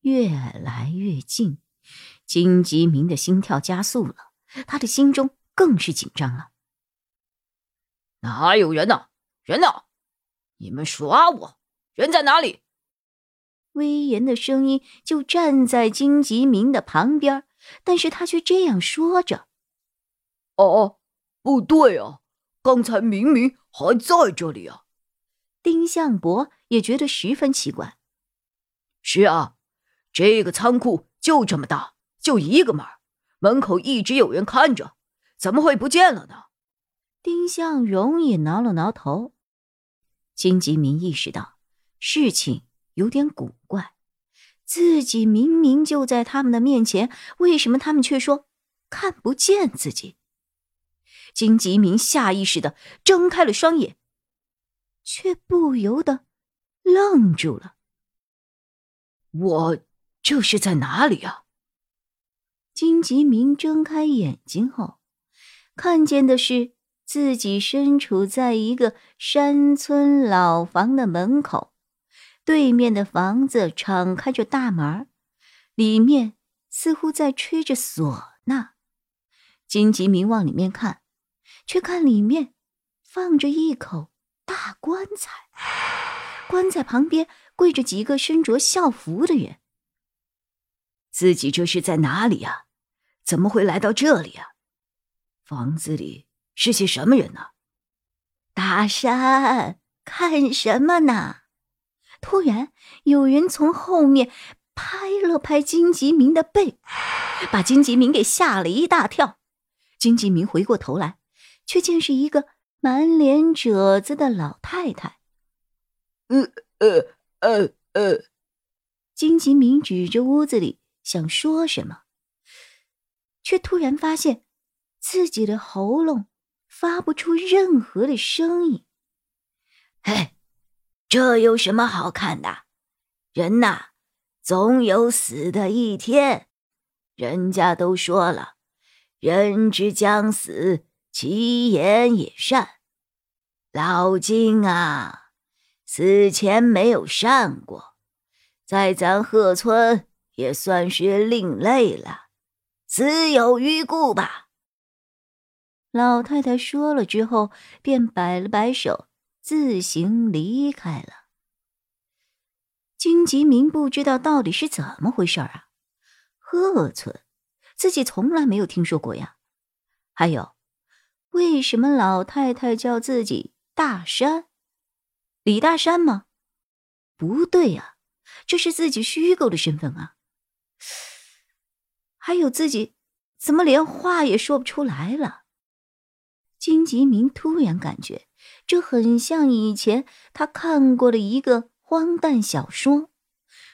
越来越近，金吉明的心跳加速了，他的心中更是紧张了。哪有人呢？人呢？你们耍我？人在哪里？威严的声音就站在金吉明的旁边，但是他却这样说着：“哦，不对啊，刚才明明还在这里啊。”丁向伯也觉得十分奇怪。是啊。这个仓库就这么大，就一个门，门口一直有人看着，怎么会不见了呢？丁向荣也挠了挠头。金吉明意识到事情有点古怪，自己明明就在他们的面前，为什么他们却说看不见自己？金吉明下意识的睁开了双眼，却不由得愣住了。我。这是在哪里啊？金吉明睁开眼睛后，看见的是自己身处在一个山村老房的门口，对面的房子敞开着大门，里面似乎在吹着唢呐。金吉明往里面看，却看里面放着一口大棺材，棺材旁边跪着几个身着校服的人。自己这是在哪里啊？怎么会来到这里啊？房子里是些什么人呢？大山，看什么呢？突然有人从后面拍了拍金吉明的背，把金吉明给吓了一大跳。金吉明回过头来，却见是一个满脸褶子的老太太。呃呃呃呃，金吉明指着屋子里。想说什么，却突然发现自己的喉咙发不出任何的声音。嘿，这有什么好看的？人呐，总有死的一天。人家都说了，人之将死，其言也善。老金啊，死前没有善过，在咱鹤村。也算是另类了，死有余辜吧。老太太说了之后，便摆了摆手，自行离开了。金吉明不知道到底是怎么回事啊？鹤村，自己从来没有听说过呀。还有，为什么老太太叫自己大山？李大山吗？不对呀，这是自己虚构的身份啊。还有自己，怎么连话也说不出来了？金吉明突然感觉，这很像以前他看过的一个荒诞小说，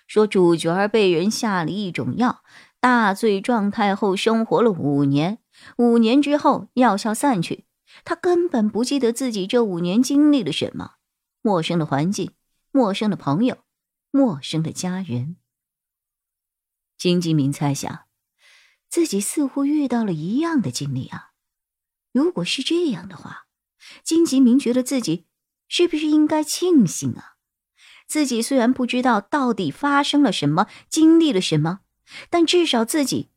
说主角被人下了一种药，大醉状态后生活了五年，五年之后药效散去，他根本不记得自己这五年经历了什么，陌生的环境，陌生的朋友，陌生的家人。金吉明猜想，自己似乎遇到了一样的经历啊！如果是这样的话，金吉明觉得自己是不是应该庆幸啊？自己虽然不知道到底发生了什么，经历了什么，但至少自己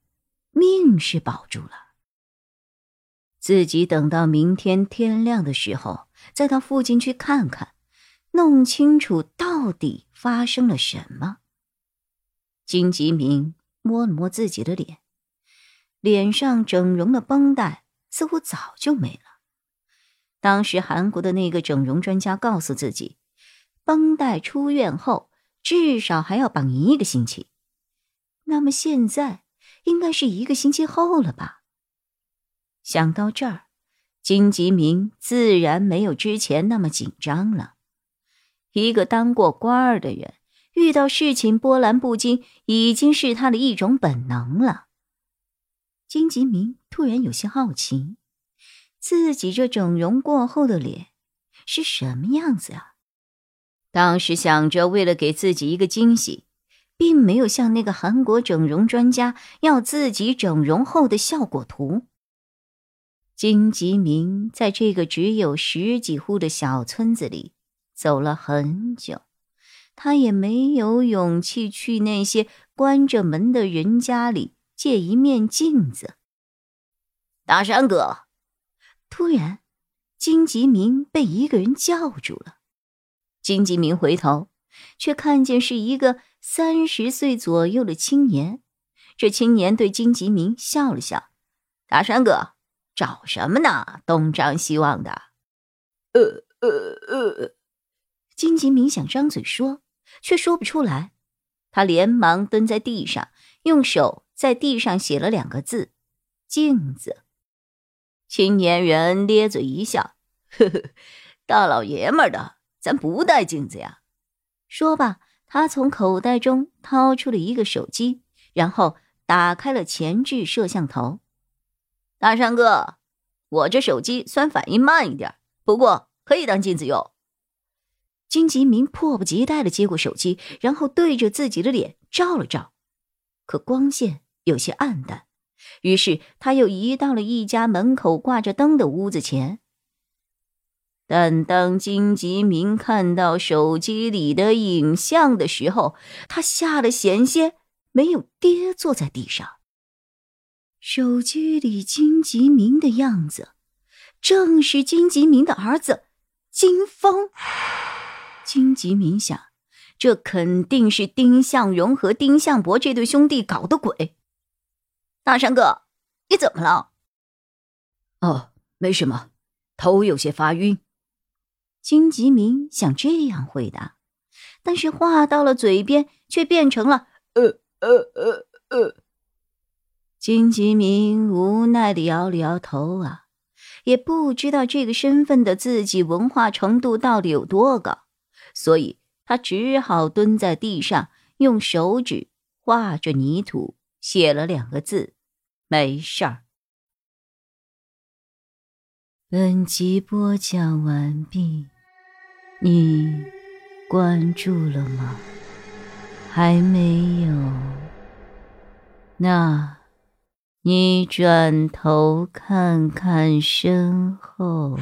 命是保住了。自己等到明天天亮的时候，再到附近去看看，弄清楚到底发生了什么。金吉明摸了摸自己的脸，脸上整容的绷带似乎早就没了。当时韩国的那个整容专家告诉自己，绷带出院后至少还要绑一个星期。那么现在应该是一个星期后了吧？想到这儿，金吉明自然没有之前那么紧张了。一个当过官儿的人。遇到事情波澜不惊，已经是他的一种本能了。金吉明突然有些好奇，自己这整容过后的脸是什么样子啊？当时想着为了给自己一个惊喜，并没有向那个韩国整容专家要自己整容后的效果图。金吉明在这个只有十几户的小村子里走了很久。他也没有勇气去那些关着门的人家里借一面镜子。大山哥，突然，金吉明被一个人叫住了。金吉明回头，却看见是一个三十岁左右的青年。这青年对金吉明笑了笑：“大山哥，找什么呢？东张西望的。”呃呃呃，金吉明想张嘴说。却说不出来，他连忙蹲在地上，用手在地上写了两个字：“镜子。”青年人咧嘴一笑：“呵呵，大老爷们的，咱不带镜子呀。”说罢，他从口袋中掏出了一个手机，然后打开了前置摄像头。大山哥，我这手机虽然反应慢一点，不过可以当镜子用。金吉明迫不及待的接过手机，然后对着自己的脸照了照，可光线有些暗淡。于是他又移到了一家门口挂着灯的屋子前。但当金吉明看到手机里的影像的时候，他吓得险些没有跌坐在地上。手机里金吉明的样子，正是金吉明的儿子金峰。金吉明想，这肯定是丁向荣和丁向博这对兄弟搞的鬼。大山哥，你怎么了？哦，没什么，头有些发晕。金吉明想这样回答，但是话到了嘴边，却变成了呃呃呃呃。金吉明无奈的摇了摇头啊，也不知道这个身份的自己文化程度到底有多高。所以他只好蹲在地上，用手指画着泥土，写了两个字：“没事儿。”本集播讲完毕，你关注了吗？还没有？那，你转头看看身后。